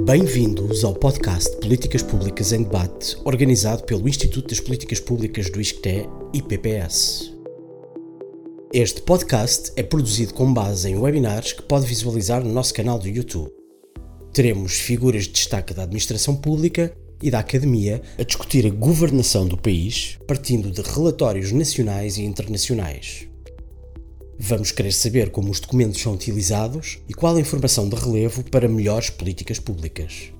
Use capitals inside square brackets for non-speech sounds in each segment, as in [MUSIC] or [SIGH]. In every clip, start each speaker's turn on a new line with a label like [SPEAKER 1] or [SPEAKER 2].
[SPEAKER 1] Bem-vindos ao podcast Políticas Públicas em Debate, organizado pelo Instituto das Políticas Públicas do ISCTE e PPS. Este podcast é produzido com base em webinars que pode visualizar no nosso canal do YouTube. Teremos figuras de destaque da administração pública e da academia a discutir a governação do país, partindo de relatórios nacionais e internacionais. Vamos querer saber como os documentos são utilizados e qual a informação de relevo para melhores políticas públicas.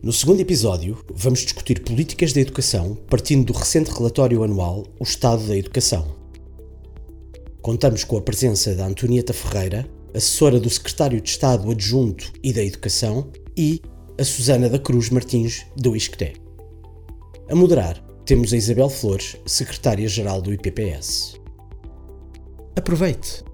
[SPEAKER 1] No segundo episódio, vamos discutir políticas da educação partindo do recente relatório anual O Estado da Educação. Contamos com a presença da Antonieta Ferreira, assessora do Secretário de Estado Adjunto e da Educação, e a Susana da Cruz Martins, do ISCTE. A moderar, temos a Isabel Flores, Secretária-Geral do IPPS. Aproveite!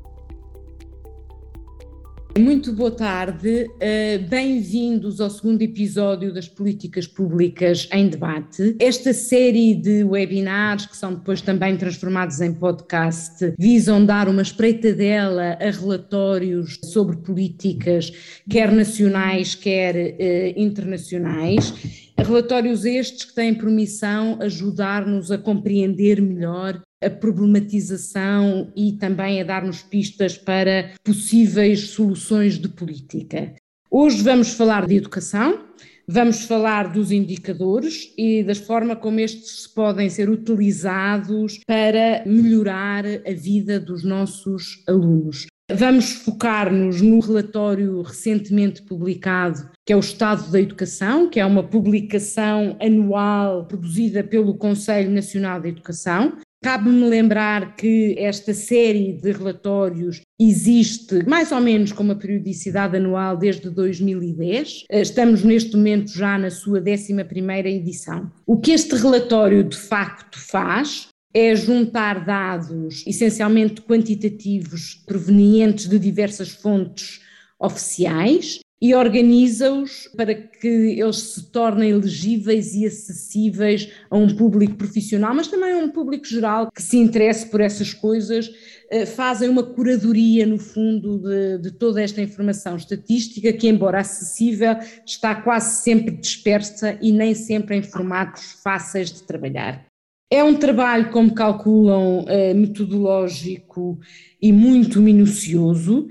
[SPEAKER 2] Muito boa tarde, eh, bem-vindos ao segundo episódio das Políticas Públicas em Debate. Esta série de webinars, que são depois também transformados em podcast, visam dar uma espreitadela a relatórios sobre políticas, quer nacionais, quer eh, internacionais. Relatórios estes que têm por missão ajudar-nos a compreender melhor a problematização e também a dar-nos pistas para possíveis soluções de política. Hoje vamos falar de educação, vamos falar dos indicadores e das formas como estes podem ser utilizados para melhorar a vida dos nossos alunos. Vamos focar-nos no relatório recentemente publicado, que é o Estado da Educação, que é uma publicação anual produzida pelo Conselho Nacional de Educação, Cabe-me lembrar que esta série de relatórios existe mais ou menos com uma periodicidade anual desde 2010. Estamos neste momento já na sua 11ª edição. O que este relatório de facto faz é juntar dados essencialmente quantitativos provenientes de diversas fontes oficiais e organiza-os para que eles se tornem legíveis e acessíveis a um público profissional, mas também a um público geral que se interesse por essas coisas, eh, fazem uma curadoria, no fundo, de, de toda esta informação estatística, que, embora acessível, está quase sempre dispersa e nem sempre em formatos fáceis de trabalhar. É um trabalho, como calculam, eh, metodológico e muito minucioso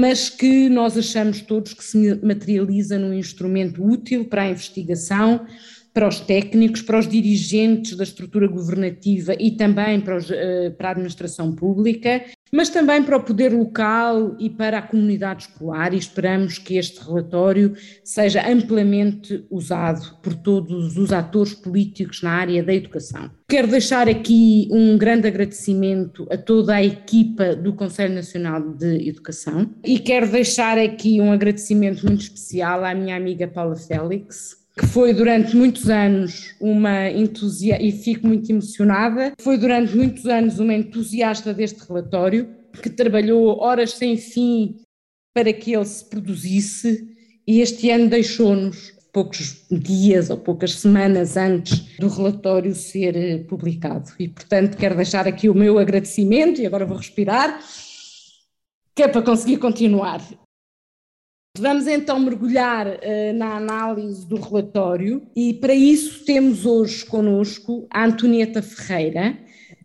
[SPEAKER 2] mas que nós achamos todos que se materializa num instrumento útil para a investigação, para os técnicos, para os dirigentes da estrutura governativa e também para, os, eh, para a administração pública, mas também para o poder local e para a comunidade escolar, e esperamos que este relatório seja amplamente usado por todos os atores políticos na área da educação. Quero deixar aqui um grande agradecimento a toda a equipa do Conselho Nacional de Educação e quero deixar aqui um agradecimento muito especial à minha amiga Paula Félix, que foi durante muitos anos uma entusiasta, e fico muito emocionada, foi durante muitos anos uma entusiasta deste relatório, que trabalhou horas sem fim para que ele se produzisse e este ano deixou-nos poucos dias ou poucas semanas antes do relatório ser eh, publicado. E, portanto, quero deixar aqui o meu agradecimento, e agora vou respirar, que é para conseguir continuar. Vamos então mergulhar uh, na análise do relatório e para isso temos hoje conosco a Antonieta Ferreira,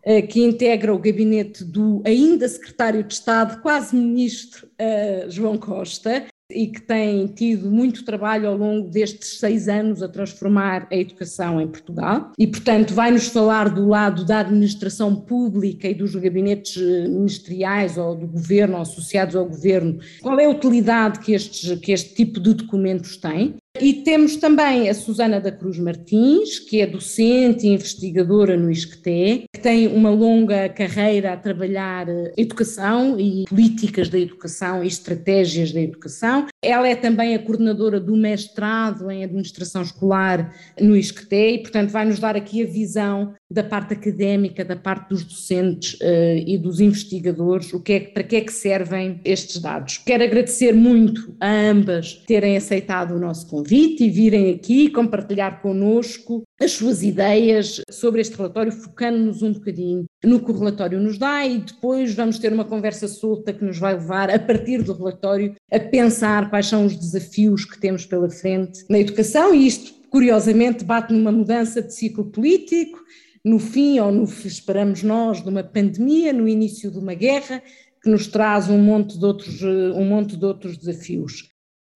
[SPEAKER 2] uh, que integra o gabinete do ainda secretário de Estado, quase ministro uh, João Costa, e que tem tido muito trabalho ao longo destes seis anos a transformar a educação em Portugal. E, portanto, vai-nos falar do lado da administração pública e dos gabinetes eh, ministeriais ou do governo, ou associados ao governo, qual é a utilidade que, estes, que este tipo de documentos tem. E temos também a Susana da Cruz Martins, que é docente e investigadora no ISCTE, que tem uma longa carreira a trabalhar eh, educação e políticas da educação e estratégias da educação. Ela é também a coordenadora do mestrado em administração escolar no ISCTE e, portanto, vai nos dar aqui a visão da parte académica, da parte dos docentes uh, e dos investigadores, o que é, para que é que servem estes dados. Quero agradecer muito a ambas terem aceitado o nosso convite e virem aqui compartilhar connosco as suas ideias sobre este relatório, focando-nos um bocadinho no que o relatório nos dá e depois vamos ter uma conversa solta que nos vai levar, a partir do relatório, a pensar quais são os desafios que temos pela frente na educação e isto, curiosamente, bate numa mudança de ciclo político no fim, ou no esperamos nós, de uma pandemia, no início de uma guerra, que nos traz um monte de outros, um monte de outros desafios.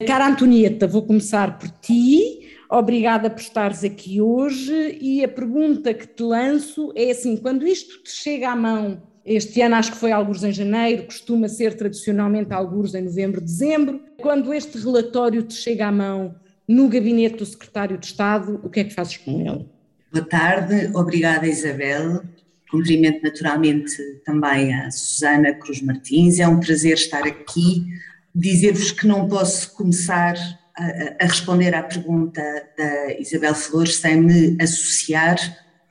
[SPEAKER 2] Cara Antonieta, vou começar por ti. Obrigada por estares aqui hoje e a pergunta que te lanço é assim, quando isto te chega à mão, este ano acho que foi alguns em janeiro, costuma ser tradicionalmente alguns em novembro, dezembro, quando este relatório te chega à mão no gabinete do secretário de Estado, o que é que fazes com ele?
[SPEAKER 3] Boa tarde, obrigada Isabel. Cumprimento naturalmente também a Susana Cruz Martins. É um prazer estar aqui. Dizer-vos que não posso começar a, a, responder à pergunta da Isabel Flores sem me associar.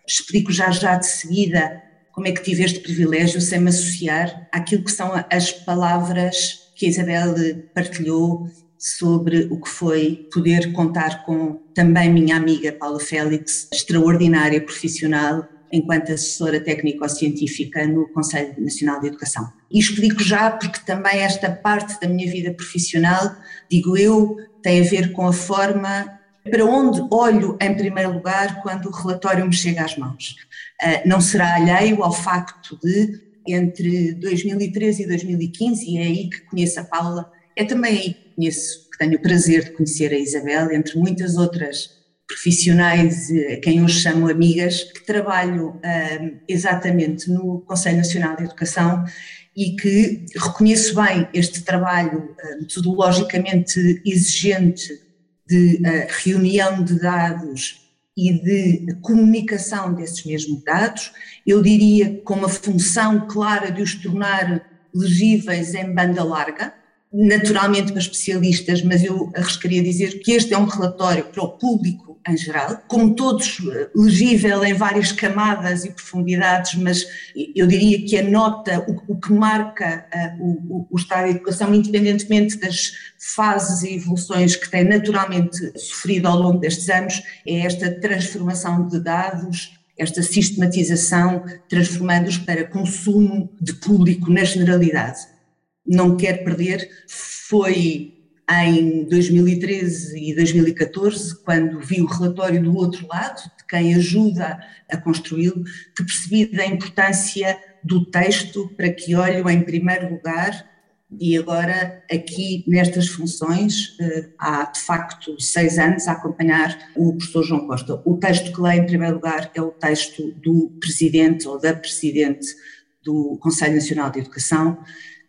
[SPEAKER 3] Explico já já de seguida como é que tive este privilégio sem me associar àquilo que são as palavras que a Isabel partilhou sobre o que foi poder contar com também minha amiga Paula Félix, extraordinária profissional enquanto assessora técnico-científica no Conselho Nacional de Educação. E explico já porque também esta parte da minha vida profissional, digo eu, tem a ver com a forma para onde olho em primeiro lugar quando o relatório me chega às mãos. Ah, não será alheio ao facto de, entre 2013 e 2015, e é aí que conheço a Paula, é também conheço, tenho o prazer de conhecer a Isabel, entre muitas outras profissionais, a quem hoje chamo amigas, que trabalho um, exatamente no Conselho Nacional de Educação e que reconheço bem este trabalho metodologicamente exigente de uh, reunião de dados e de comunicação desses mesmos dados, eu diria com uma função clara de os tornar legíveis em banda larga, naturalmente para especialistas, mas eu arriscaria dizer que este é um relatório para o público em geral, como todos eh, legível em várias camadas e profundidades, mas eu diria que a nota, o, o que marca uh, o, o, estado de educação, independentemente das fases e evoluções que tem naturalmente sofrido ao longo destes anos, é esta transformação de dados esta sistematização, transformando-os para consumo de público na generalidade não quer perder foi em 2013 e 2014, quando vi o relatório do outro lado, de quem ajuda a construí-lo, que percebi da importância do texto para que olho em primeiro lugar e agora aqui nestas funções eh, há de facto seis anos a acompanhar o professor João Costa. O texto que leio em primeiro lugar é o texto do presidente ou da presidente do Conselho Nacional de Educação,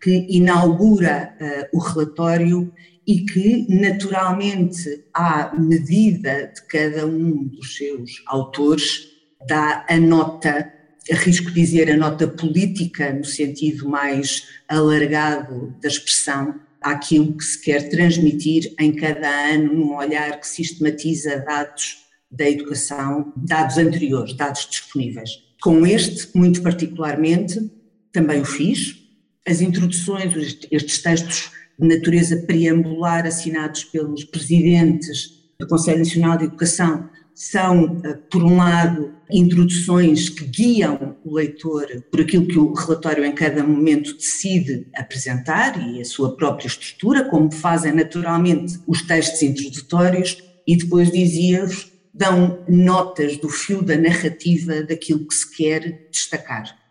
[SPEAKER 3] que inaugura uh, o relatório e que, naturalmente, à medida de cada um dos seus autores, dá a nota, arrisco dizer, a nota política, no sentido mais alargado da expressão, àquilo que se quer transmitir em cada ano, num olhar que sistematiza dados da educação, dados anteriores, dados disponíveis. Com este, muito particularmente, também o fiz, as introduções, estes textos de natureza preambular assinados pelos presidentes do Conselho Nacional de Educação são, eh, por um lado, introduções que guiam o leitor por aquilo que o relatório em cada momento decide apresentar e a sua própria estrutura, como fazem naturalmente os textos introdutórios, e depois dizia-vos, dão notas do fio da narrativa daquilo que se quer destacar.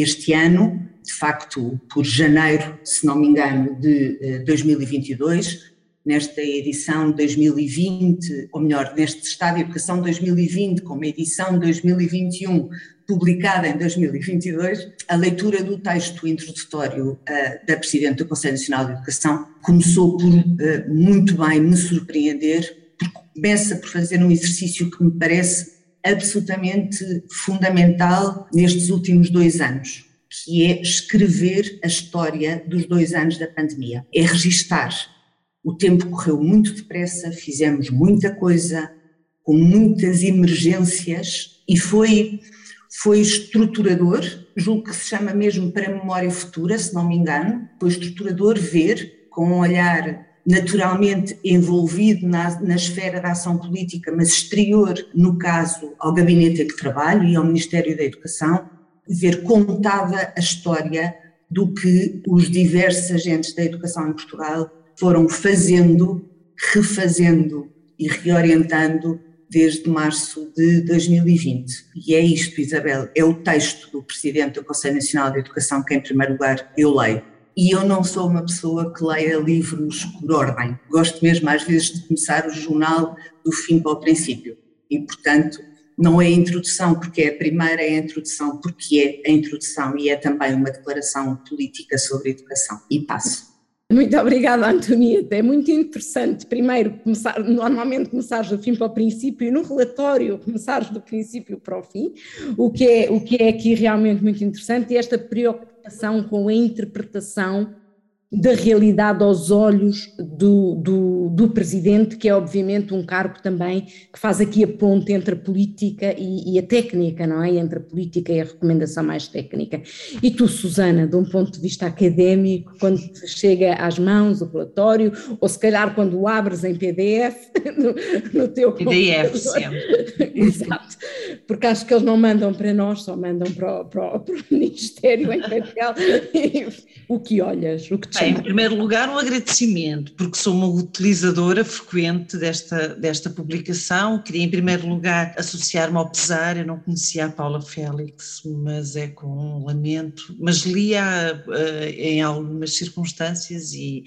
[SPEAKER 3] Este ano, de facto, por janeiro, se não me engano, de 2022, eh, nesta edição 2020, ou melhor, neste Estado de Educação 2020, com uma edição 2021 publicada em 2022, a leitura do texto introdutório uh, da Presidente do Conselho Nacional de Educação começou por uh, muito bem me surpreender, porque começa por fazer um exercício que me parece absolutamente fundamental nestes últimos dois anos, que é escrever a história dos dois anos da pandemia, é registar. O tempo correu muito depressa, fizemos muita coisa, com muitas emergências, e foi foi estruturador, julgo que se chama mesmo para memória futura, se não me engano, foi estruturador ver com um olhar naturalmente envolvido na, na, esfera da ação política, mas exterior, no caso, ao gabinete que trabalho e ao Ministério da Educação, ver contada a história do que os diversos agentes da educação em Portugal foram fazendo, refazendo e reorientando desde março de 2020. E é isto, Isabel, é o texto do Presidente do Conselho Nacional de Educação que, em primeiro lugar, eu leio. E eu não sou uma pessoa que leia livros por ordem. Gosto mesmo, às vezes, de começar o jornal do fim para o princípio. E, portanto, não é a introdução porque é a primeira, é a introdução porque é a introdução e é também uma declaração política sobre a educação. E passo.
[SPEAKER 2] Muito obrigada, Antonieta. É muito interessante, primeiro, começar, normalmente começares do fim para o princípio e no relatório começares do princípio para o fim, o que é, o que é aqui realmente muito interessante, e esta preocupação com a interpretação da realidade aos olhos do, do, do, presidente, que é obviamente um cargo também que faz aqui a ponte entre a política e, e, a técnica, não é? Entre a política e a recomendação mais técnica. E tu, Susana, de um ponto de vista académico, quando chega às mãos o relatório, ou se calhar quando o abres em PDF [LAUGHS] no, no teu
[SPEAKER 4] PDF, sempre. [LAUGHS]
[SPEAKER 2] Exato, porque acho que eles não mandam para nós, só mandam para o, para o, para o Ministério em papel. [LAUGHS] o que olhas, o que te
[SPEAKER 4] Bem, em primeiro lugar, um agradecimento, porque sou uma utilizadora frequente desta, desta publicação. Queria, em primeiro lugar, associar-me ao pesar. Eu não conhecia a Paula Félix, mas é com um lamento. Mas li-a uh, em algumas circunstâncias e,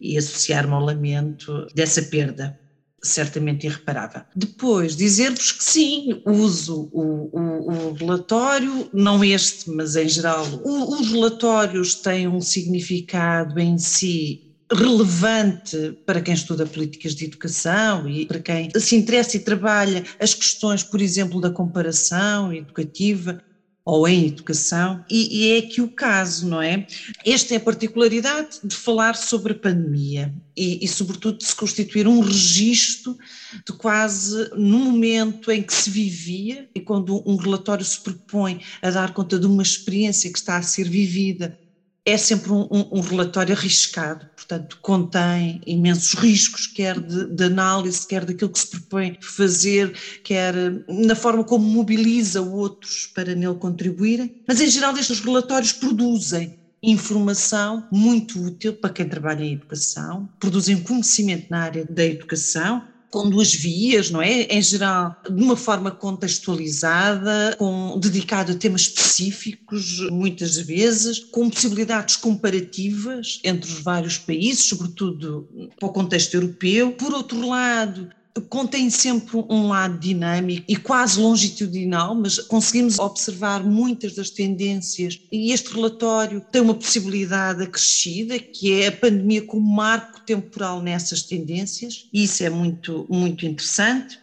[SPEAKER 4] e associar-me ao lamento dessa perda certamente irreparável. Depois, dizer-vos que sim, uso o, o, o, relatório, não este, mas em geral, o, os relatórios têm um significado em si relevante para quem estuda políticas de educação e para quem se interessa e trabalha as questões, por exemplo, da comparação educativa ou em educação, e, e, é aqui o caso, não é? Esta é a particularidade de falar sobre a pandemia e, e, sobretudo, de se constituir um registro de quase no momento em que se vivia, e quando um relatório se propõe a dar conta de uma experiência que está a ser vivida é sempre um, um, um, relatório arriscado, portanto, contém imensos riscos, quer de, de, análise, quer daquilo que se propõe fazer, quer na forma como mobiliza outros para nele contribuírem. Mas, em geral, estes relatórios produzem informação muito útil para quem trabalha em educação, produzem conhecimento na área da educação com duas vias, não é? Em geral, de uma forma contextualizada, com, dedicado a temas específicos, muitas vezes, com possibilidades comparativas entre os vários países, sobretudo para o contexto europeu. Por outro lado, contém sempre um lado dinâmico e quase longitudinal, mas conseguimos observar muitas das tendências e este relatório tem uma possibilidade acrescida, que é a pandemia como marco temporal nessas tendências, e isso é muito, muito interessante.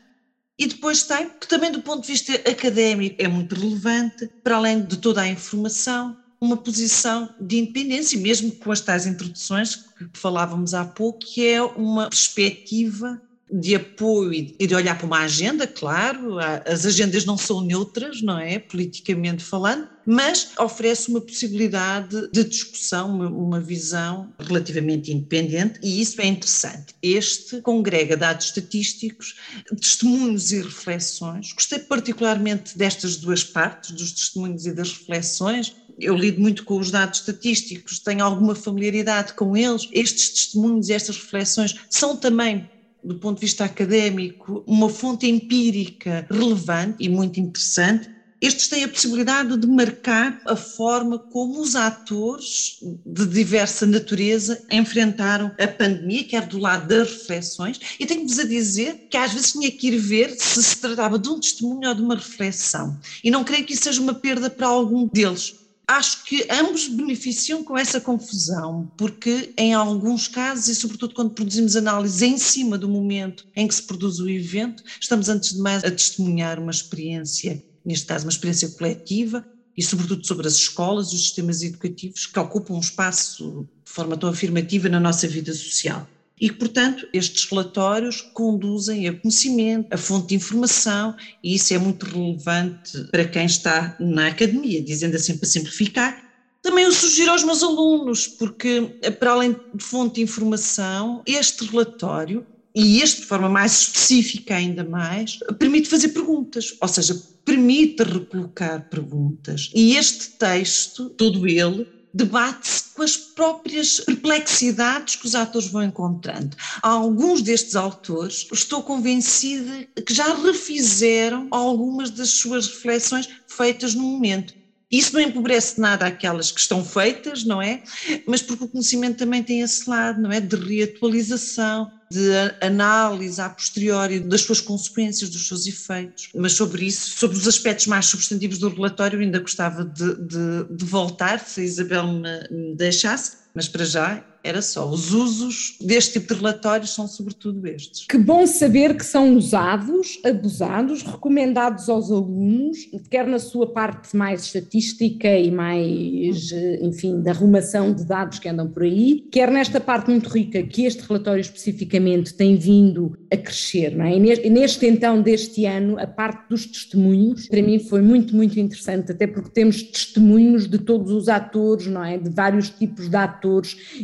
[SPEAKER 4] E depois tem, que também do ponto de vista académico é muito relevante, para além de toda a informação, uma posição de independência, mesmo com as tais introduções que falávamos há pouco, que é uma perspectiva de apoio e de olhar para uma agenda, claro, as agendas não são neutras, não é, politicamente falando, mas oferece uma possibilidade de discussão, uma, visão relativamente independente e isso é interessante. Este congrega dados estatísticos, testemunhos e reflexões. Gostei particularmente destas duas partes, dos testemunhos e das reflexões, eu lido muito com os dados estatísticos, tenho alguma familiaridade com eles. Estes testemunhos e estas reflexões são também do ponto de vista académico, uma fonte empírica relevante e muito interessante. Estes têm a possibilidade de marcar a forma como os atores de diversa natureza enfrentaram a pandemia, quer do lado das reflexões, e tenho-vos a dizer que às vezes tinha que ir ver se se tratava de um testemunho ou de uma reflexão. E não creio que isso seja uma perda para algum deles acho que ambos beneficiam com essa confusão, porque em alguns casos, e sobretudo quando produzimos análise em cima do momento em que se produz o evento, estamos antes de mais a testemunhar uma experiência, neste caso uma experiência coletiva, e sobretudo sobre as escolas e os sistemas educativos que ocupam um espaço de forma tão afirmativa na nossa vida social. E, portanto, estes relatórios conduzem a conhecimento, a fonte de informação, e isso é muito relevante para quem está na academia, dizendo assim para simplificar. Também eu sugiro aos meus alunos, porque, para além de fonte de informação, este relatório e este de forma mais específica ainda mais, permite fazer perguntas, ou seja, permite recolocar perguntas. E este texto, todo ele, debate-se com as próprias perplexidades que os atores vão encontrando. Alguns destes autores, estou convencida que já refizeram algumas das suas reflexões feitas no momento. Isso não empobrece nada aquelas que estão feitas, não é? Mas porque o conhecimento também tem esse lado, não é? De reatualização, de análise a posteriori das suas consequências, dos seus efeitos. Mas sobre isso, sobre os aspectos mais substantivos do relatório, ainda gostava de, de, de voltar, se a Isabel me, me deixasse, mas para já era só. Os usos deste tipo de relatórios são sobretudo estes.
[SPEAKER 2] Que bom saber que são usados, abusados, recomendados aos alunos, quer na sua parte mais estatística e mais, enfim, da arrumação de dados que andam por aí, quer nesta parte muito rica que este relatório especificamente tem vindo a crescer, não é? E neste então deste ano, a parte dos testemunhos, para mim foi muito, muito interessante, até porque temos testemunhos de todos os atores, não é? De vários tipos de atores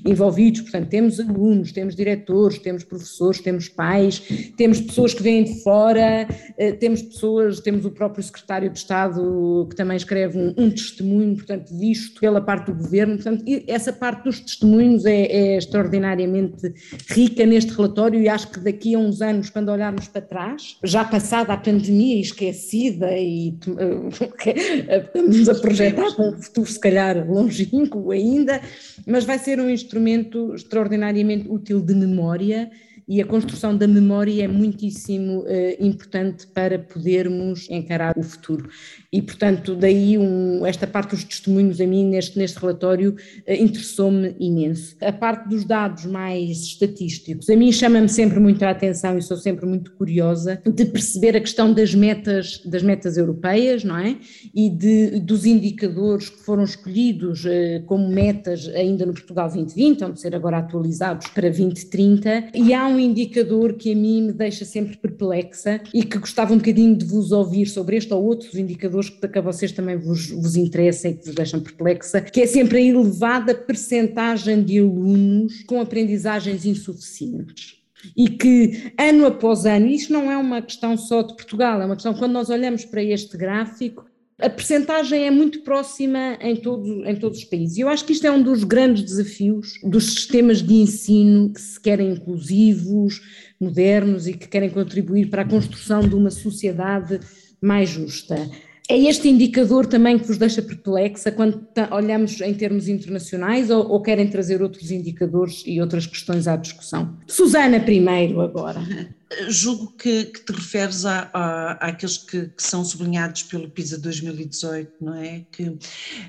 [SPEAKER 2] envolvidos envolvidos, portanto, temos alunos, temos diretores, temos professores, temos pais, temos pessoas que vêm de fora, eh, temos pessoas, temos o próprio secretário de Estado que também escreve um, um testemunho, portanto, visto pela parte do governo, portanto, essa parte dos testemunhos é, é extraordinariamente rica neste relatório e acho que daqui a uns anos, quando olharmos para trás, já passada a pandemia esquecida e [LAUGHS] estamos a projetar para um futuro se calhar longínquo ainda, mas vai ser um instrumento extraordinariamente útil de memória e a construção da memória é muitíssimo uh, importante para podermos encarar o futuro. E, portanto, daí um, esta parte dos testemunhos a mim neste, neste relatório uh, interessou-me imenso. A parte dos dados mais estatísticos, a mim chama-me sempre muito a atenção e sou sempre muito curiosa de perceber a questão das metas, das metas europeias, não é? E de, dos indicadores que foram escolhidos uh, como metas ainda no Portugal 2020, vão ser agora atualizados para 2030, e há um um indicador que a mim me deixa sempre perplexa e que gostava um bocadinho de vos ouvir sobre este ou outros indicadores que a vocês também vos, vos interessam e que vos deixam perplexa, que é sempre a elevada percentagem de alunos com aprendizagens insuficientes. E que ano após ano, isto não é uma questão só de Portugal, é uma questão quando nós olhamos para este gráfico, a percentagem é muito próxima em, todo, em todos os países. E eu acho que isto é um dos grandes desafios dos sistemas de ensino que se querem inclusivos, modernos e que querem contribuir para a construção de uma sociedade mais justa. É este indicador também que vos deixa perplexa quando olhamos em termos internacionais ou, ou querem trazer outros indicadores e outras questões à discussão? Susana, primeiro, agora.
[SPEAKER 4] Julgo que, que, te referes a, a, àqueles que, que, são sublinhados pelo PISA 2018, não é? Que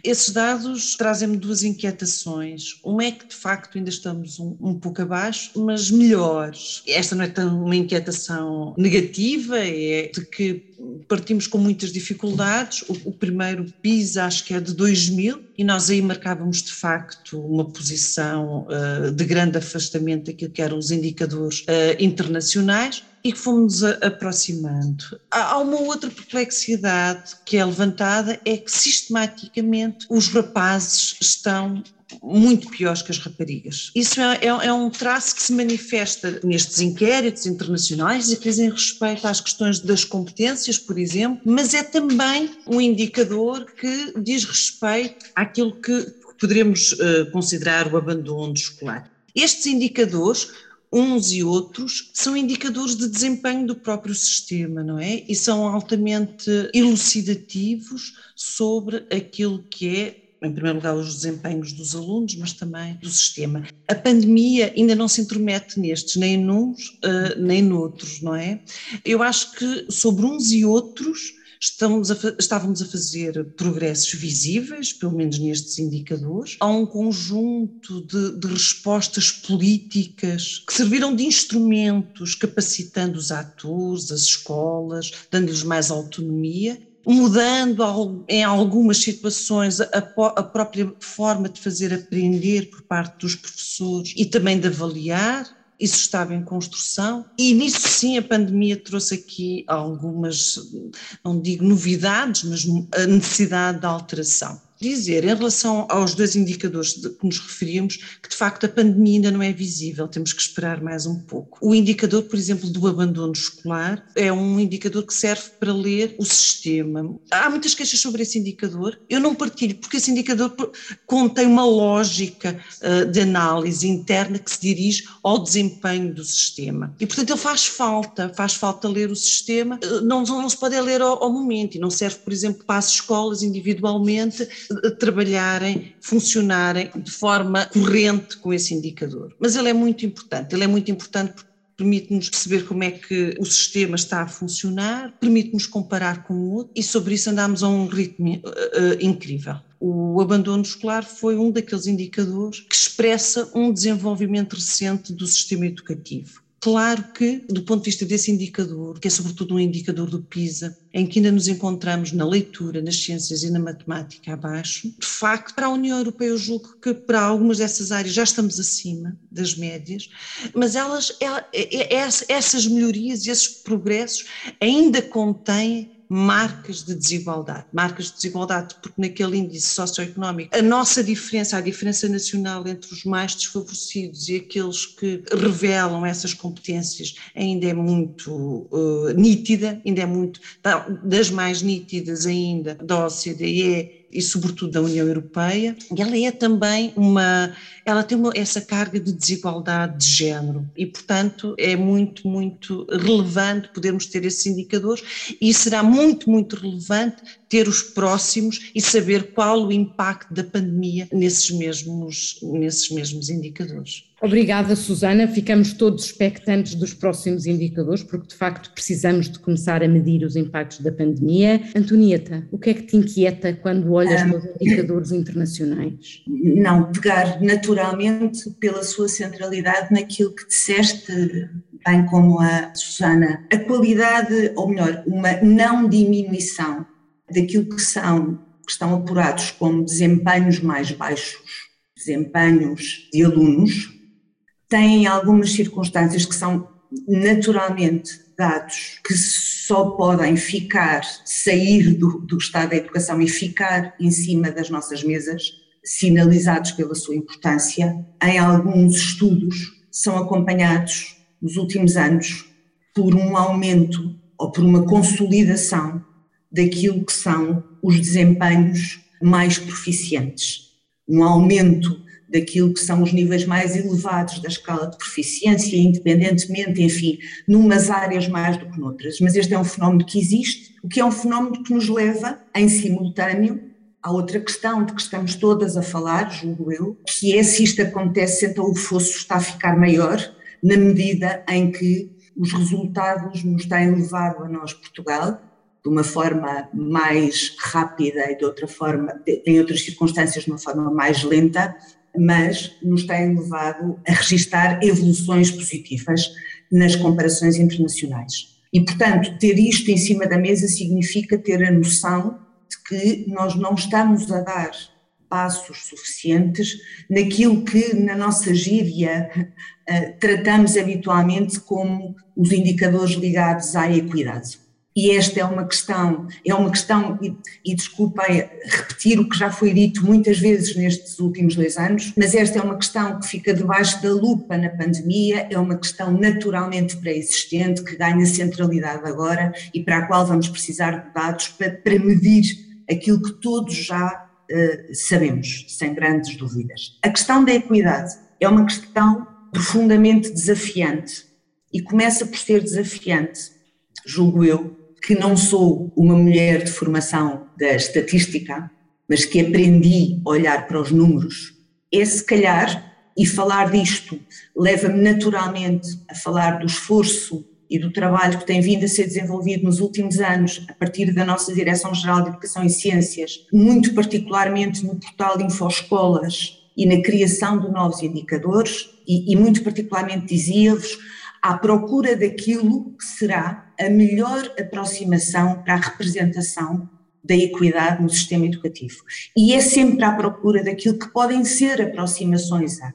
[SPEAKER 4] esses dados trazem-me duas inquietações. Uma é que de facto ainda estamos um, um, pouco abaixo, mas melhores. Esta não é tão uma inquietação negativa, é de que partimos com muitas dificuldades. O, o primeiro PISA acho que é de 2000 e nós aí marcávamos de facto uma posição uh, de grande afastamento daquilo que eram os indicadores uh, internacionais e que fomos aproximando. Há uma outra perplexidade que é levantada, é que sistematicamente os rapazes estão muito piores que as raparigas. Isso é, é, é, um traço que se manifesta nestes inquéritos internacionais e que dizem respeito às questões das competências, por exemplo, mas é também um indicador que diz respeito àquilo que poderemos uh, considerar o abandono escolar. Estes indicadores uns e outros são indicadores de desempenho do próprio sistema, não é? E são altamente elucidativos sobre aquilo que é em primeiro lugar, os desempenhos dos alunos, mas também do sistema. A pandemia ainda não se intromete nestes, nem nuns, uh, nem noutros, não é? Eu acho que sobre uns e outros Estamos a, estávamos a fazer progressos visíveis, pelo menos nestes indicadores. Há um conjunto de, de respostas políticas que serviram de instrumentos, capacitando os atores, as escolas, dando-lhes mais autonomia mudando em algumas situações a, própria forma de fazer aprender por parte dos professores e também de avaliar isso estava em construção. E nisso sim a pandemia trouxe aqui algumas, não digo novidades, mas a necessidade de alteração dizer, em relação aos dois indicadores de que nos referimos, que de facto a pandemia ainda não é visível, temos que esperar mais um pouco. O indicador, por exemplo, do abandono escolar é um indicador que serve para ler o sistema. Há muitas queixas sobre esse indicador, eu não partilho, porque esse indicador contém uma lógica uh, de análise interna que se dirige ao desempenho do sistema. E, portanto, ele faz falta, faz falta ler o sistema, uh, não, não, se pode ler ao, ao momento, e não serve, por exemplo, para as escolas individualmente trabalharem, funcionarem de forma corrente com esse indicador. Mas ele é muito importante, ele é muito importante porque permite-nos perceber como é que o sistema está a funcionar, permite-nos comparar com o outro e sobre isso andamos a um ritmo uh, incrível. O abandono escolar foi um daqueles indicadores que expressa um desenvolvimento recente do sistema educativo. Claro que, do ponto de vista desse indicador, que é sobretudo um indicador do PISA, em que ainda nos encontramos na leitura, nas ciências e na matemática abaixo, de facto, para a União Europeia eu julgo que para algumas dessas áreas já estamos acima das médias, mas elas, é, é, essas melhorias e esses progressos ainda contêm marcas de desigualdade. Marcas de desigualdade, porque naquele índice socioeconómico, a nossa diferença, a diferença nacional entre os mais desfavorecidos e aqueles que revelam essas competências ainda é muito uh, nítida, ainda é muito, das mais nítidas ainda da OCDE e sobretudo da União Europeia, ela é também uma, ela tem uma, essa carga de desigualdade de género. E, portanto, é muito, muito relevante podermos ter esses indicadores e será muito, muito relevante ter os próximos e saber qual o impacto da pandemia nesses mesmos, nesses mesmos indicadores.
[SPEAKER 2] Obrigada, Susana. Ficamos todos expectantes dos próximos indicadores, porque de facto precisamos de começar a medir os impactos da pandemia. Antonieta, o que é que te inquieta quando olhas um, para os indicadores internacionais?
[SPEAKER 3] Não, pegar naturalmente pela sua centralidade naquilo que disseste, bem como a Susana, a qualidade, ou melhor, uma não diminuição daquilo que são, que estão apurados como desempenhos mais baixos, desempenhos de alunos, têm algumas circunstâncias que são naturalmente dados que só podem ficar, sair do, do estado da educação e ficar em cima das nossas mesas, sinalizados pela sua importância. Em alguns estudos são acompanhados nos últimos anos por um aumento ou por uma consolidação daquilo que são os desempenhos mais proficientes, um aumento daquilo que são os níveis mais elevados da escala de proficiência, independentemente, enfim, numas áreas mais do que noutras. Mas este é um fenómeno que existe, o que é um fenómeno que nos leva, em simultâneo, à outra questão de que estamos todas a falar, julgo eu, que é se isto acontece, então o fosso está a ficar maior, na medida em que os resultados nos têm levado a nós, Portugal, de uma forma mais rápida e de outra forma, em outras circunstâncias, de uma forma mais lenta, mas nos têm levado a registrar evoluções positivas nas comparações internacionais. E, portanto, ter isto em cima da mesa significa ter a noção de que nós não estamos a dar passos suficientes naquilo que na nossa gíria eh, tratamos habitualmente como os indicadores ligados à equidade. E esta é uma questão, é uma questão, e, e desculpem repetir o que já foi dito muitas vezes nestes últimos dois anos, mas esta é uma questão que fica debaixo da lupa na pandemia, é uma questão naturalmente pré-existente, que ganha centralidade agora e para a qual vamos precisar de dados para, para medir aquilo que todos já uh, sabemos, sem grandes dúvidas. A questão da equidade é uma questão profundamente desafiante e começa por ser desafiante, julgo eu, que não sou uma mulher de formação da estatística, mas que aprendi a olhar para os números, é se calhar, e falar disto leva-me naturalmente a falar do esforço e do trabalho que tem vindo a ser desenvolvido nos últimos anos, a partir da nossa Direção-Geral de Educação e Ciências, muito particularmente no portal InfoEscolas e na criação de novos indicadores, e, e muito particularmente dizia-vos, à procura daquilo que será a melhor aproximação para a representação da equidade no sistema educativo. E é sempre à procura daquilo que podem ser aproximações a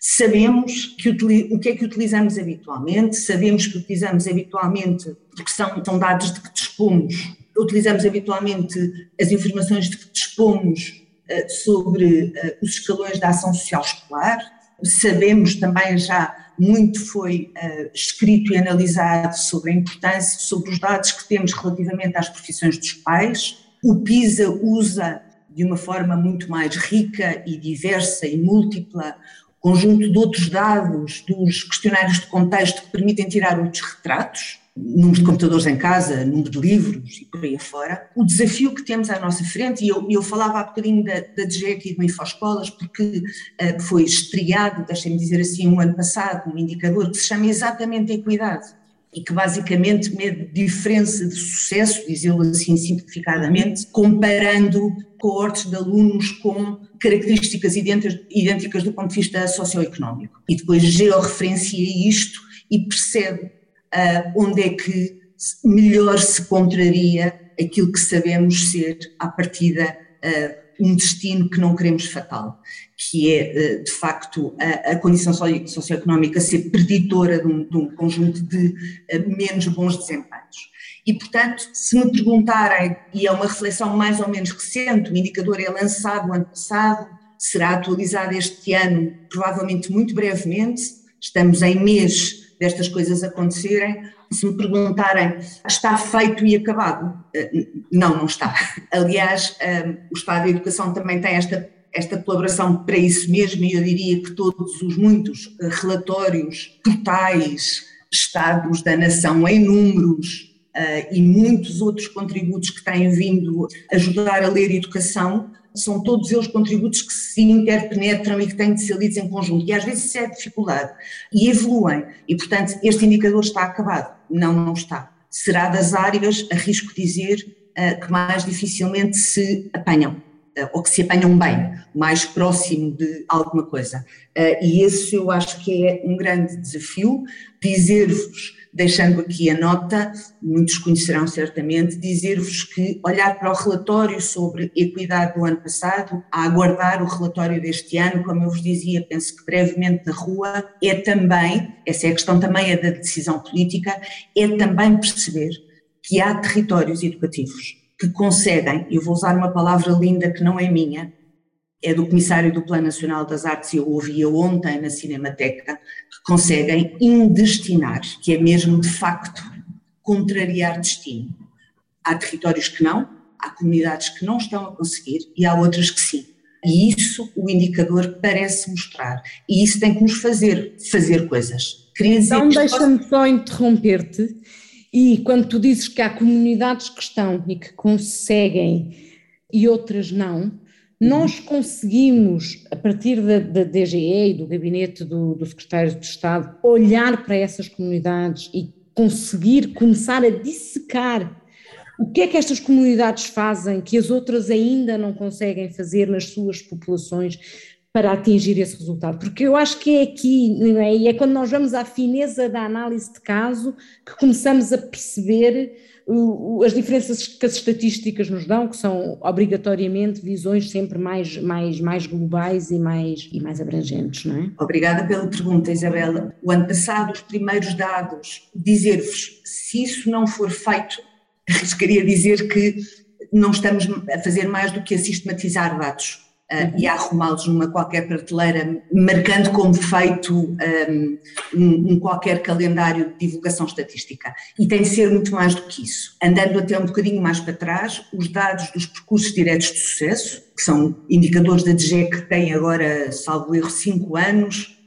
[SPEAKER 3] Sabemos que o que é que utilizamos habitualmente, sabemos que utilizamos habitualmente, porque são, são dados de que dispomos, utilizamos habitualmente as informações de que dispomos uh, sobre uh, os escalões da ação social escolar, sabemos também já muito foi uh, escrito e analisado sobre a importância, sobre os dados que temos relativamente às profissões dos pais. O PISA usa de uma forma muito mais rica e diversa e múltipla conjunto de outros dados dos questionários de contexto que permitem tirar outros retratos, número de computadores em casa, número de livros e por aí afora. O desafio que temos à nossa frente, e eu, eu falava há bocadinho da, da DGEC e do Infoscolas, porque uh, foi estreado, deixem-me dizer assim, um ano passado, um indicador que se chama exatamente equidade e que basicamente mede diferença de sucesso, dizê-lo assim simplificadamente, comparando coortes de alunos com características idênticas do ponto de vista socioeconómico. E depois georreferencia isto e percebe uh, onde é que melhor se contraria aquilo que sabemos ser, à partida, uh, um destino que não queremos fatal, que é, uh, de facto, a, a condição socioeconómica ser preditora de um, de um conjunto de menos bons desempenhos. E, portanto, se me perguntarem, e é uma reflexão mais ou menos recente, o indicador é lançado no ano passado, será atualizado este ano, provavelmente muito brevemente, estamos em mês destas coisas acontecerem. Se me perguntarem, está feito e acabado? Eh, não, não está. Aliás, eh, o Estado da Educação também tem esta esta colaboração para isso mesmo, e eu diria que todos os muitos eh, relatórios, portais, estados da nação em números, uh, e muitos outros contributos que têm vindo ajudar a ler educação, são todos eles contributos que se interpenetram e que têm de ser lidos em conjunto. E às vezes isso é dificuldade. E evoluem. E, portanto, este indicador está acabado. Não, não está. Será das áreas, arrisco dizer, uh, que mais dificilmente se apanham uh, ou que se apanham bem, mais próximo de alguma coisa. Uh, e esse eu acho que é um grande desafio. Dizer-vos deixando aqui a nota, muitos conhecerão certamente, dizer-vos que olhar para o relatório sobre equidade do ano passado, a aguardar o relatório deste ano, como eu vos dizia, penso que brevemente na rua, é também, essa é a questão também é da decisão política, é também perceber que há territórios educativos que conseguem, eu vou usar uma palavra linda que não é minha, é do Comissário do Plano Nacional das Artes, eu ouvia ontem na Cinemateca, que conseguem indestinar, que é mesmo de facto contrariar destino. Há territórios que não, há comunidades que não estão a conseguir e há outras que sim. E isso o indicador parece mostrar. E isso tem que nos fazer fazer coisas.
[SPEAKER 2] Queria então deixa-me só interromper-te. E quando tu dizes que há comunidades que estão e que conseguem e outras não, nós conseguimos, a partir da, da DGE e do gabinete do, do secretário de Estado, olhar para essas comunidades e conseguir começar a dissecar o que é que estas comunidades fazem que as outras ainda não conseguem fazer nas suas populações para atingir esse resultado? Porque eu acho que é aqui, não é? E é quando nós vamos à fineza da análise de caso que começamos a perceber as diferenças que as estatísticas nos dão, que são obrigatoriamente visões sempre mais, mais, mais globais e mais, e mais abrangentes, não é?
[SPEAKER 3] Obrigada pela pergunta, Isabela. O ano passado, os primeiros dados, dizer-vos, se isso não for feito, [LAUGHS] arriscaria dizer que não estamos a fazer mais do que a sistematizar dados uh, e a arrumá-los numa qualquer prateleira, marcando como feito um, um, qualquer calendário de divulgação estatística. E tem de ser muito mais do que isso. Andando até um bocadinho mais para trás, os dados dos percursos diretos de sucesso, que são indicadores da DGEC que têm agora, salvo erro, cinco anos,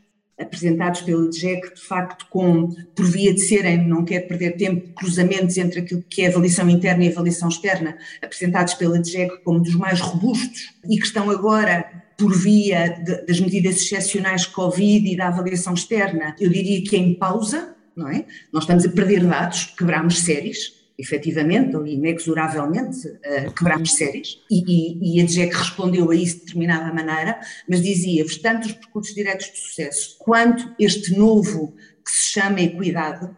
[SPEAKER 3] apresentados pelo IDGEC, de facto, com, por via de serem, não quero perder tempo, cruzamentos entre aquilo que é avaliação interna e avaliação externa, apresentados pelo IDGEC como dos mais robustos e que estão agora por via de, das medidas excepcionais Covid e da avaliação externa, eu diria que é em pausa, não é? Nós estamos a perder dados, quebramos séries, efetivamente ou inexoravelmente uh, quebramos séries. E, e, e a DGEC respondeu a isso de determinada maneira, mas dizia-vos tanto os percursos diretos de sucesso quanto este novo que se chama equidade,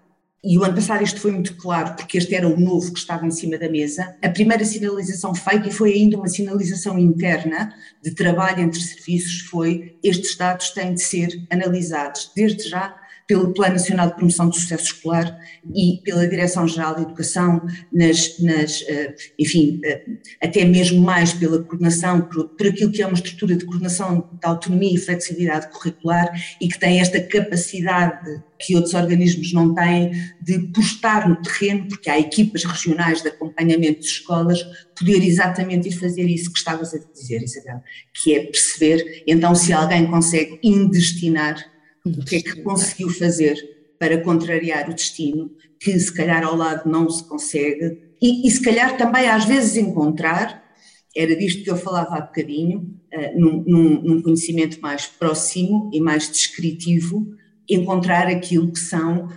[SPEAKER 3] e o ano passado isto foi muito claro, porque este era o novo que estava em cima da mesa, a primeira sinalização feita, e foi ainda uma sinalização interna de trabalho entre serviços, foi estes dados têm de ser analisados desde já pelo Plano Nacional de Promoção do Sucesso Escolar e pela Direção-Geral de Educação, nas, nas, eh, enfim, eh, até mesmo mais pela coordenação, por, por aquilo que é uma estrutura de coordenação da autonomia e flexibilidade curricular e que tem esta capacidade que outros organismos não têm de postar no terreno, porque há equipas regionais de acompanhamento de escolas, poder exatamente ir fazer isso que estavas a dizer, Isabel, que é perceber, então se alguém consegue indestinar o que é que conseguiu fazer para contrariar o destino, que se calhar ao lado não se consegue, e, e se calhar também às vezes encontrar, era disto que eu falava há bocadinho, uh, num, num, num conhecimento mais próximo e mais descritivo, encontrar aquilo que são uh,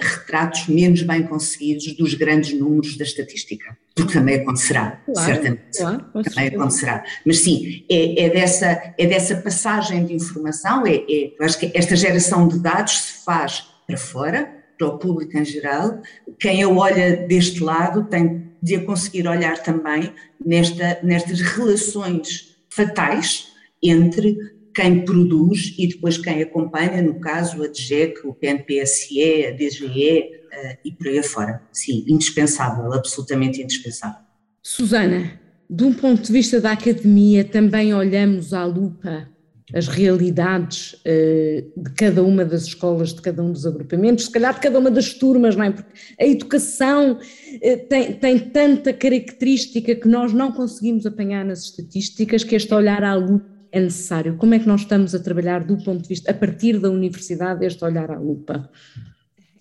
[SPEAKER 3] retratos menos bem conseguidos dos grandes números da estatística. Porque também acontecerá, claro, certamente. Claro, também acontecerá. Mas sim, é, é, dessa, é dessa passagem de informação, é, é, eu acho que esta geração de dados se faz para fora, para o público em geral. Quem a olha deste lado tem de a conseguir olhar também nesta, nestas relações fatais entre quem produz e depois quem acompanha, no caso a DGEC, o PNPSE, a DGE uh, eh, e por aí afora. Sim, indispensável, absolutamente indispensável.
[SPEAKER 2] Susana, de um ponto de vista da academia, também olhamos à lupa as realidades uh, de cada uma das escolas, de cada um dos agrupamentos, se calhar de cada uma das turmas, não é? Porque a educação uh, tem, tem tanta característica que nós não conseguimos apanhar nas estatísticas que este olhar à lupa é necessário? Como é que nós estamos a trabalhar do ponto de vista, a partir da universidade, este olhar à lupa?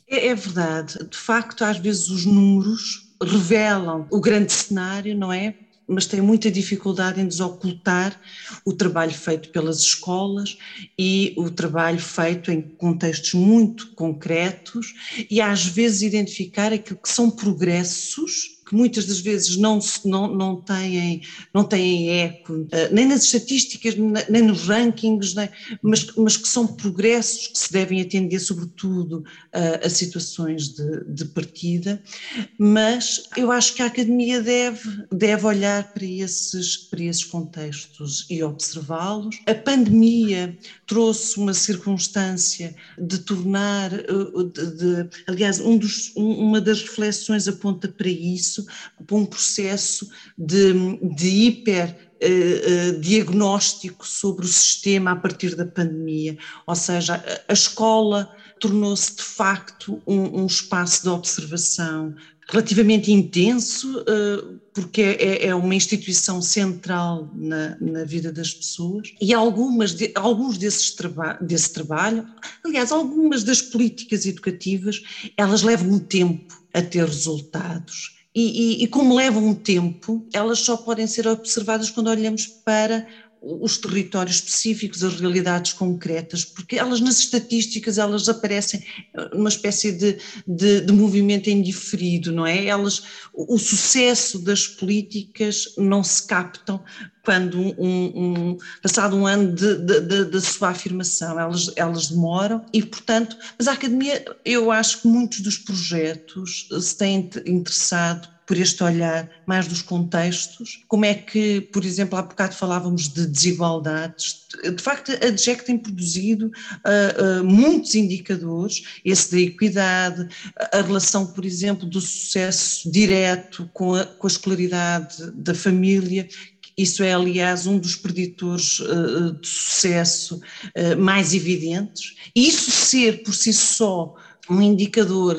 [SPEAKER 4] É, é verdade. De facto, às vezes os números revelam o grande cenário, não é? mas tem muita dificuldade em desocultar o trabalho feito pelas escolas e o trabalho feito em contextos muito concretos e às vezes identificar aquilo que são progressos que muitas das vezes não, não, não, têm, não têm eco, eh, nem nas estatísticas, nem nos rankings, nem, mas, mas que são progressos que se devem atender, sobretudo, a, a situações de, de, partida. Mas eu acho que a academia deve, deve olhar para esses, para esses contextos e observá-los. A pandemia trouxe uma circunstância de tornar, eh, de, de, aliás, um dos, uma das reflexões aponta para isso isso para um processo de, de hiper Uh, uh, diagnóstico sobre o sistema a partir da pandemia, ou seja, a, escola tornou-se de facto um, um, espaço de observação relativamente intenso, uh, porque é, é, uma instituição central na, na, vida das pessoas, e algumas de, alguns desses traba desse trabalho, aliás, algumas das políticas educativas, elas levam um tempo a ter resultados e, e, e, como levam um tempo, elas só podem ser observadas quando olhamos para os territórios específicos, as realidades concretas, porque elas nas estatísticas elas aparecem numa espécie de, de, de movimento indiferido, não é? Elas, o sucesso das políticas não se captam quando um, um, passado um ano de, sua afirmação, elas, elas demoram e portanto, mas a academia, eu acho que muitos dos projetos se têm interessado por este olhar mais dos contextos, como é que, por exemplo, há bocado falávamos de desigualdades, de facto a DGEC tem produzido uh, uh, muitos indicadores, esse da equidade, a relação, por exemplo, do sucesso direto com a, com a escolaridade da família, isso é, aliás, um dos preditores uh, de sucesso uh, mais evidentes. E isso ser por si só um indicador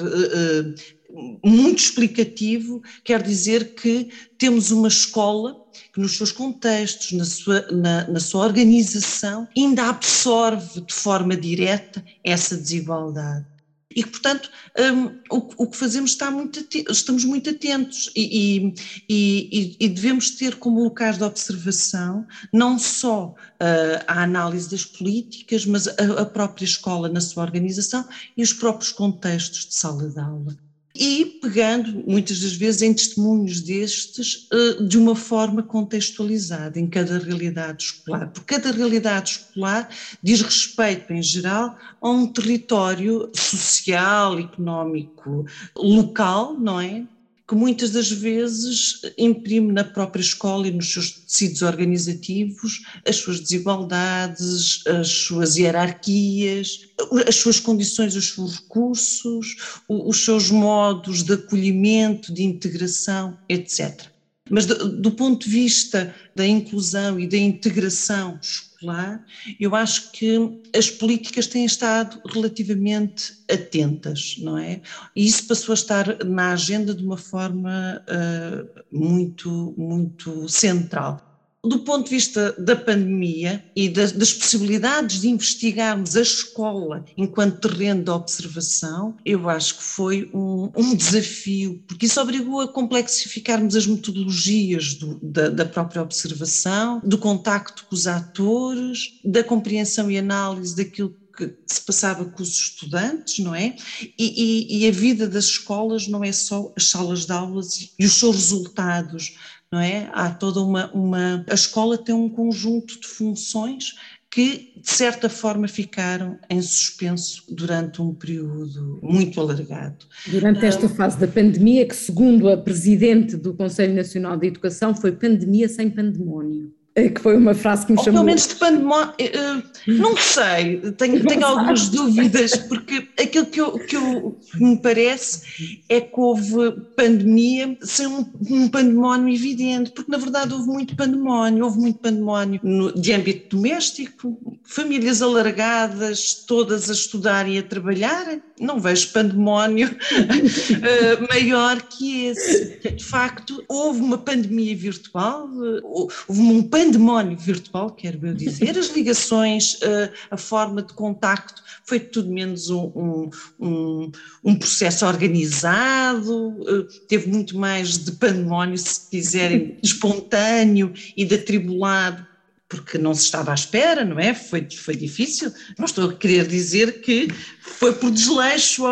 [SPEAKER 4] muito explicativo, quer dizer que temos uma escola que nos seus contextos, na sua, na, na sua organização, ainda absorve de forma direta essa desigualdade e que, portanto, um, o, o, que fazemos está muito estamos muito atentos e, e, e, e, devemos ter como locais de observação não só uh, a análise das políticas, mas a, a própria escola na sua organização e os próprios contextos de sala de aula. E pegando muitas das vezes em testemunhos destes eh, de uma forma contextualizada em cada realidade escolar, porque cada realidade escolar diz respeito, em geral, a um território social, económico, local, não é? Que muitas das vezes imprime na própria escola e nos seus tecidos organizativos as suas desigualdades, as suas hierarquias, as suas condições, os seus recursos, os seus modos de acolhimento, de integração, etc. Mas do, do, ponto de vista da inclusão e da integração escolar, eu acho que as políticas têm estado relativamente atentas, não é? E isso passou a estar na agenda de uma forma uh, muito, muito central do ponto de vista da pandemia e das, das, possibilidades de investigarmos a escola enquanto terreno de observação, eu acho que foi um, um desafio, porque isso obrigou a complexificarmos as metodologias do, da, da, própria observação, do contacto com os atores, da compreensão e análise daquilo que se passava com os estudantes, não é? E, e, e a vida das escolas não é só as salas de aulas e os seus resultados não é? Há toda uma, uma. A escola tem um conjunto de funções que, de certa forma, ficaram em suspenso durante um período muito alargado.
[SPEAKER 2] Durante esta fase da pandemia, que, segundo a Presidente do Conselho Nacional de Educação, foi pandemia sem pandemónio. É que foi uma frase que me
[SPEAKER 4] Ou
[SPEAKER 2] chamou.
[SPEAKER 4] Pelo menos de pandemónio, eh, eh, não sei, tenho, tenho algumas dúvidas, porque aquilo que, eu, que, eu, que me parece é que houve pandemia sem um, um, pandemónio evidente, porque na verdade houve muito pandemónio, houve muito pandemónio no, de âmbito doméstico, famílias alargadas, todas a estudar e a trabalhar, não vejo pandemónio uh, [LAUGHS] maior que esse. De facto, houve uma pandemia virtual, houve um pandemia pandemónio virtual, quero eu dizer, as ligações, eh, a forma de contacto, foi tudo menos um, um, um processo organizado, eh, teve muito mais de pandemónio, se quiserem, espontâneo e de atribulado, porque não se estava à espera, não é? Foi, foi difícil. Não estou a querer dizer que foi por desleixo,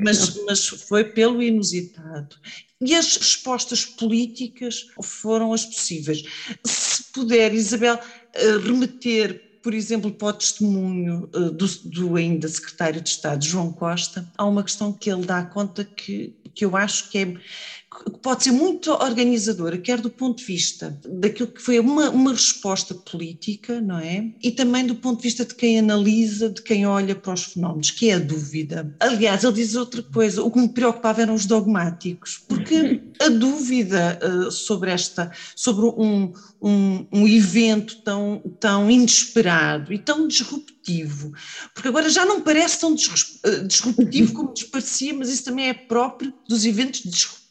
[SPEAKER 4] mas, mas foi pelo inusitado. E as respostas políticas foram as possíveis. Se puder, Isabel, eh, remeter, por exemplo, para o testemunho eh, do, do ainda secretário de Estado, João Costa, há uma questão que ele dá conta que, que eu acho que é pode ser muito organizadora, quer do ponto de vista daquilo que foi uma, uma resposta política, não é? E também do ponto de vista de quem analisa, de quem olha para os fenómenos, que é a dúvida. Aliás, ele diz outra coisa, o que me preocupava eram os dogmáticos, porque a dúvida uh, sobre esta, sobre um, um, um evento tão, tão inesperado e tão disruptivo, porque agora já não parece tão eh, disruptivo como nos parecia, mas isso também é próprio dos eventos disruptivos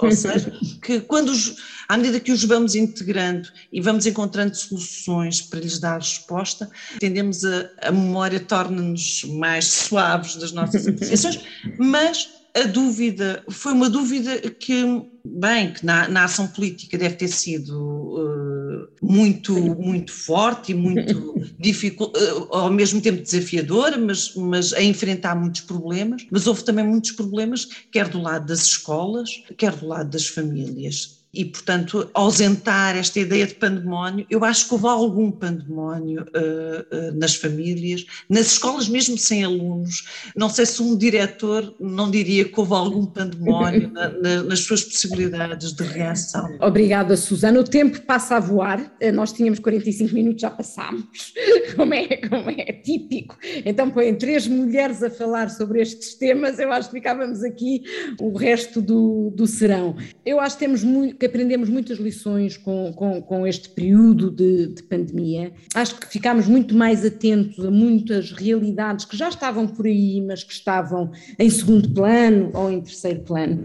[SPEAKER 4] ou seja, que quando os, à medida que os vamos integrando e vamos encontrando soluções para lhes dar resposta, tendemos a, a memória torna-nos mais suaves das nossas [LAUGHS] apreciações, mas a dúvida, foi uma dúvida que, bem, que na, na ação política deve ter sido uh, muito, muito forte e muito [LAUGHS] difícil, uh, ao mesmo tempo desafiadora, mas, mas a enfrentar muitos problemas, mas houve também muitos problemas, quer do lado das escolas, quer do lado das famílias e, portanto, ausentar esta ideia de pandemónio. Eu acho que houve algum pandemónio uh, uh, nas famílias, nas escolas, mesmo sem alunos. Não sei se um diretor não diria que houve algum pandemónio na, na, nas suas possibilidades de reação.
[SPEAKER 2] Obrigada, Susana. O tempo passa a voar. Eh, nós tínhamos 45 minutos, já passámos, [LAUGHS] como é, como é típico. Então, põem três mulheres a falar sobre estes temas, eu acho que ficávamos aqui o resto do, do serão. Eu acho que temos muito aprendemos muitas lições com, com, com este período de, de, pandemia. Acho que ficámos muito mais atentos a muitas realidades que já estavam por aí, mas que estavam em segundo plano ou em terceiro plano.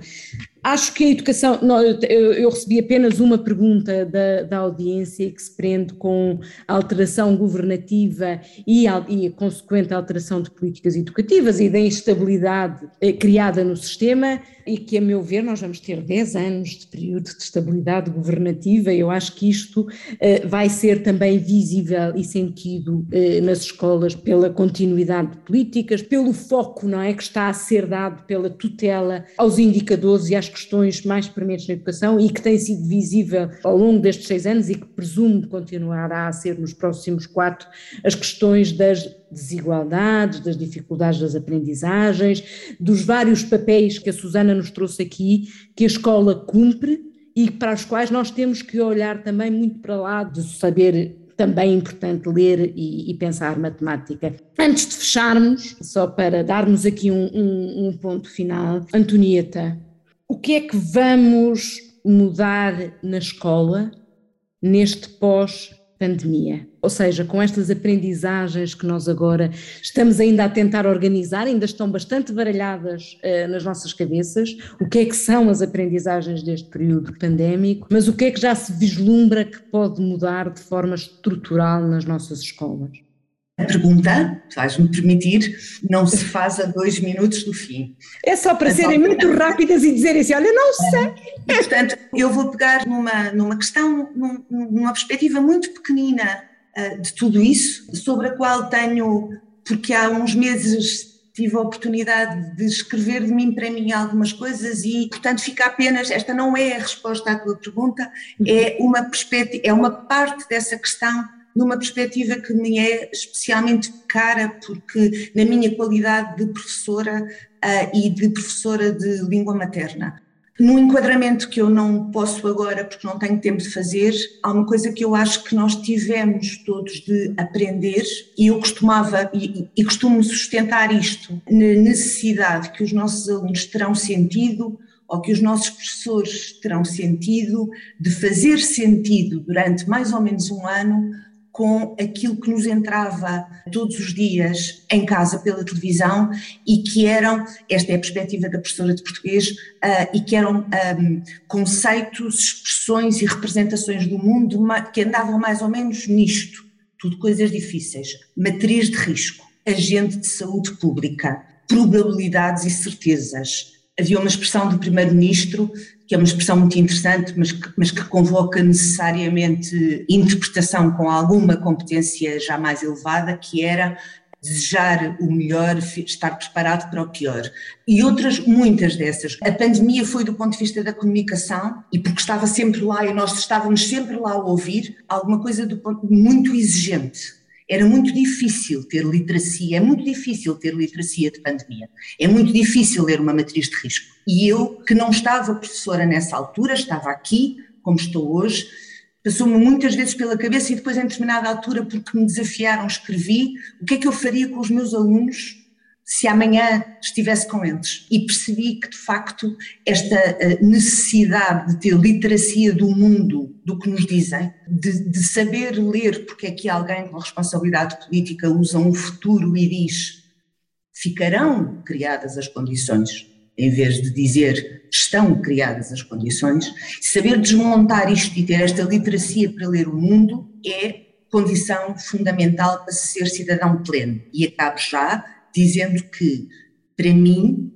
[SPEAKER 2] Acho que a educação, não, eu, eu, recebi apenas uma pergunta da, da audiência que se prende com a alteração governativa e a, e a consequente alteração de políticas educativas e da instabilidade eh, criada no sistema e que, a meu ver, nós vamos ter 10 anos de período de estabilidade governativa. Eu acho que isto eh, vai ser também visível e sentido eh, nas escolas pela continuidade de políticas, pelo foco, não é, que está a ser dado pela tutela aos indicadores e às questões mais prementes na educação e que tem sido visível ao longo destes seis anos e que presumo continuará a ser nos próximos quatro, as questões das desigualdades, das dificuldades das aprendizagens, dos vários papéis que a Susana nos trouxe aqui, que a escola cumpre e para os quais nós temos que olhar também muito para lá de saber também importante ler e, e, pensar matemática. Antes de fecharmos, só para darmos aqui um, um, um ponto final, Antonieta, o que é que vamos mudar na escola neste pós-pandemia? Ou seja, com estas aprendizagens que nós agora estamos ainda a tentar organizar, ainda estão bastante baralhadas uh, nas nossas cabeças, o que é que são as aprendizagens deste período pandémico, mas o que é que já se vislumbra que pode mudar de forma estrutural nas nossas escolas?
[SPEAKER 3] A pergunta, vais-me permitir, não se faz a dois minutos do fim.
[SPEAKER 2] É só para serem muito rápidas e dizerem assim: olha, não sei.
[SPEAKER 3] E, portanto, eu vou pegar numa, numa questão, numa perspectiva muito pequenina uh, de tudo isso, sobre a qual tenho, porque há uns meses tive a oportunidade de escrever de mim para mim algumas coisas e, portanto, fica apenas, esta não é a resposta à tua pergunta, é uma perspectiva, é uma parte dessa questão numa perspectiva que me é especialmente cara, porque na minha qualidade de professora uh, e de professora de língua materna. No enquadramento que eu não posso agora, porque não tenho tempo de fazer, há uma coisa que eu acho que nós tivemos todos de aprender, e eu costumava, e, e costumo sustentar isto, na necessidade que os nossos alunos terão sentido ou que os nossos professores terão sentido de fazer sentido durante mais ou menos um ano com aquilo que nos entrava todos os dias em casa pela televisão e que eram, esta é a perspectiva da professora de português, uh, e que eram um, conceitos, expressões e representações do mundo que andavam mais ou menos nisto, tudo coisas difíceis, matriz de risco, agente de saúde pública, probabilidades e certezas. Havia uma expressão do primeiro-ministro que é uma expressão muito interessante, mas que, mas que convoca necessariamente interpretação com alguma competência já mais elevada, que era desejar o melhor, estar preparado para o pior. E outras, muitas dessas. A pandemia foi do ponto de vista da comunicação, e porque estava sempre lá e nós estávamos sempre lá a ouvir, alguma coisa do ponto, muito exigente era muito difícil ter literacia, é muito difícil ter literacia de pandemia, é muito difícil ler uma matriz de risco. E eu, que não estava professora nessa altura, estava aqui, como estou hoje, passou-me muitas vezes pela cabeça e depois, em determinada altura, porque me desafiaram, escrevi o que é que eu faria com os meus alunos se amanhã estivesse com eles. E percebi que, de facto, esta eh, necessidade de ter literacia do mundo, do que nos dizem, de, de saber ler, porque é que alguém com responsabilidade política usa um futuro e diz ficarão criadas as condições, em vez de dizer estão criadas as condições, saber desmontar isto e ter esta literacia para ler o mundo é condição fundamental para ser cidadão pleno. E acabo já dizendo que, para mim,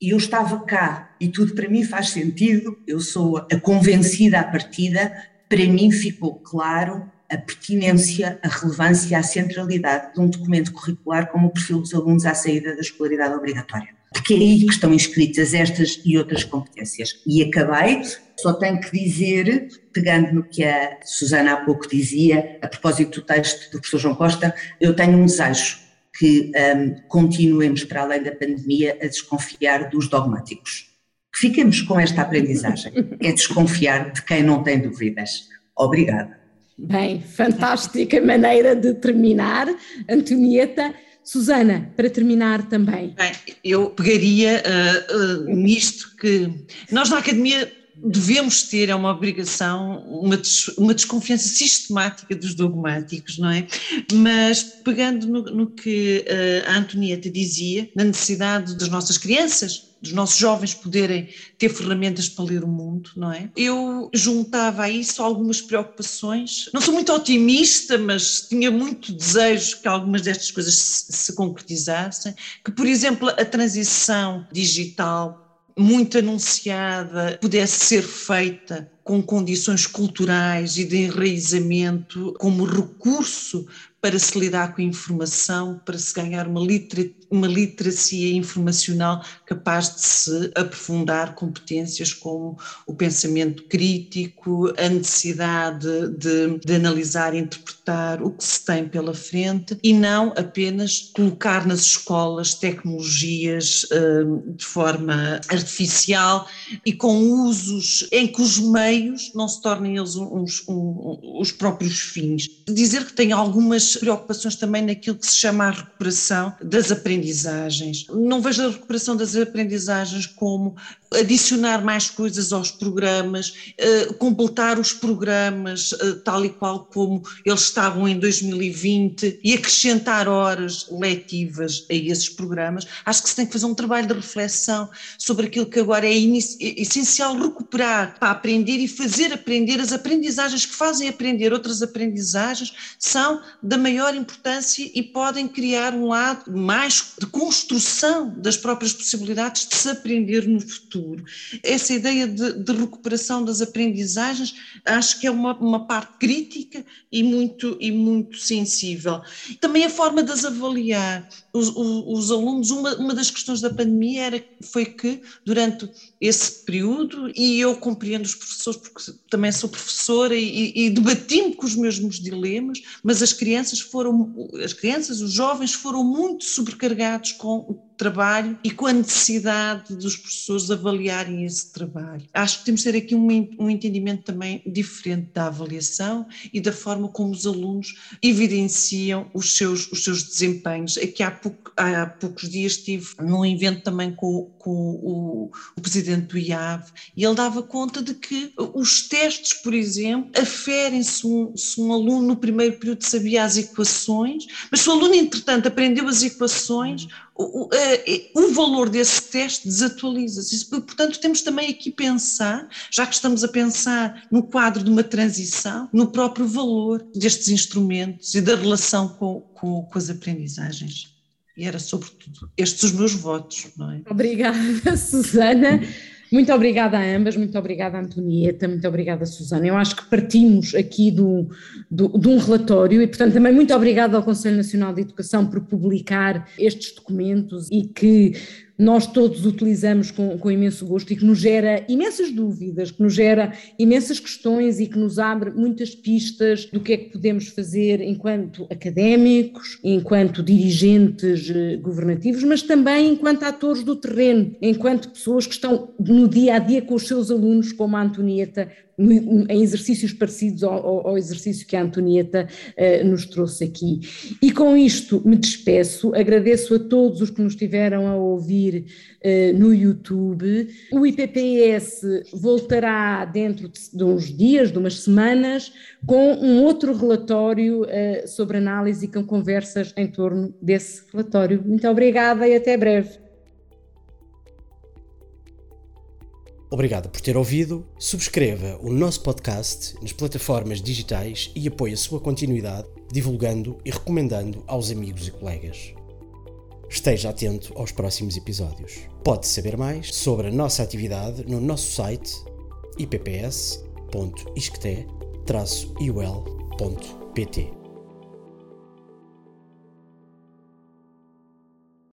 [SPEAKER 3] e eu estava cá e tudo para mim faz sentido, eu sou a convencida à partida, para mim ficou claro a pertinência, a relevância, a centralidade de um documento curricular como o perfil dos alunos à saída da escolaridade obrigatória. Porque é aí que estão inscritas estas e outras competências. E acabei, só tenho que dizer, pegando no que a Susana há pouco dizia, a propósito do texto do professor João Costa, eu tenho um desejo que um, continuemos, para além da pandemia, a desconfiar dos dogmáticos. Que fiquemos com esta aprendizagem, é desconfiar de quem não tem dúvidas. Obrigada.
[SPEAKER 2] Bem, fantástica maneira de terminar, Antonieta. Susana, para terminar também.
[SPEAKER 4] Bem, eu pegaria uh, uh, nisto que nós na Academia devemos ter, é uma obrigação, uma, des, uma desconfiança sistemática dos dogmáticos, não é? Mas pegando no, no que uh, a Antonieta dizia, na necessidade das nossas crianças, dos nossos jovens poderem ter ferramentas para ler o mundo, não é? Eu juntava a isso algumas preocupações. Não sou muito otimista, mas tinha muito desejo que algumas destas coisas se, se concretizassem. Que, por exemplo, a transição digital muito anunciada pudesse ser feita com condições culturais e de enraizamento como recurso para se lidar com a informação, para se ganhar uma, litera, uma literacia informacional capaz de se aprofundar competências como o pensamento crítico, a necessidade de, de analisar e interpretar o que se tem pela frente e não apenas colocar nas escolas tecnologias hum, de forma artificial e com usos em que os meios não se tornem eles uns, uns, os próprios fins. Dizer que tem algumas preocupações também naquilo que se chama a recuperação das aprendizagens. Não vejo a recuperação das aprendizagens como adicionar mais coisas aos programas, uh, completar os programas uh, tal e qual como eles estavam em 2020 e acrescentar horas letivas a esses programas. Acho que se tem que fazer um trabalho de reflexão sobre aquilo que agora é, é essencial recuperar para aprender e fazer aprender as aprendizagens que fazem aprender outras aprendizagens são da maior importância e podem criar um lado mais de construção das próprias possibilidades de se aprender no futuro. Essa ideia de, de recuperação das aprendizagens acho que é uma, uma parte crítica e muito, e muito sensível. Também a forma de as avaliar. Os, os, os alunos, uma, uma das questões da pandemia era, foi que durante esse período, e eu compreendo os professores porque também sou professora e, e, debati-me com os mesmos dilemas, mas as crianças foram, as crianças, os jovens foram muito sobrecarregados com o trabalho e com a necessidade dos professores avaliarem esse trabalho. Acho que temos de ter aqui um, um entendimento também diferente da avaliação e da forma como os alunos evidenciam os seus, os seus desempenhos. Aqui há, pouco, há poucos dias estive num evento também com, com o, o presidente do IAV e ele dava conta de que os testes, por exemplo, aferem se um, se um aluno no primeiro período sabia as equações, mas se o aluno, entretanto, aprendeu as equações, o, o, valor desse teste desatualiza-se. Portanto, temos também aqui pensar, já que estamos a pensar no quadro de uma transição, no próprio valor destes instrumentos e da relação com, com, com as aprendizagens. E era sobretudo estes os meus votos, não é?
[SPEAKER 2] Obrigada, [LAUGHS] Susana. Muito obrigada a ambas, muito obrigada Antonieta, muito obrigada Susana. Eu acho que partimos aqui do, do, de um relatório e, portanto, também muito obrigada ao Conselho Nacional de Educação por publicar estes documentos e que nós todos utilizamos com, com, imenso gosto e que nos gera imensas dúvidas, que nos gera imensas questões e que nos abre muitas pistas do que é que podemos fazer enquanto académicos, enquanto dirigentes eh, governativos, mas também enquanto atores do terreno, enquanto pessoas que estão no dia a dia com os seus alunos, como a Antonieta em exercícios parecidos ao, ao, exercício que a Antonieta uh, nos trouxe aqui. E com isto me despeço, agradeço a todos os que nos tiveram a ouvir uh, no YouTube. O IPPS voltará dentro de, de, uns dias, de umas semanas, com um outro relatório uh, sobre análise e com conversas em torno desse relatório. Muito obrigada e até breve.
[SPEAKER 1] Obrigado por ter ouvido. Subscreva o nosso podcast nas plataformas digitais e apoie a sua continuidade, divulgando e recomendando aos amigos e colegas. Esteja atento aos próximos episódios. Pode saber mais sobre a nossa atividade no nosso site ipps.isquete-iol.pt.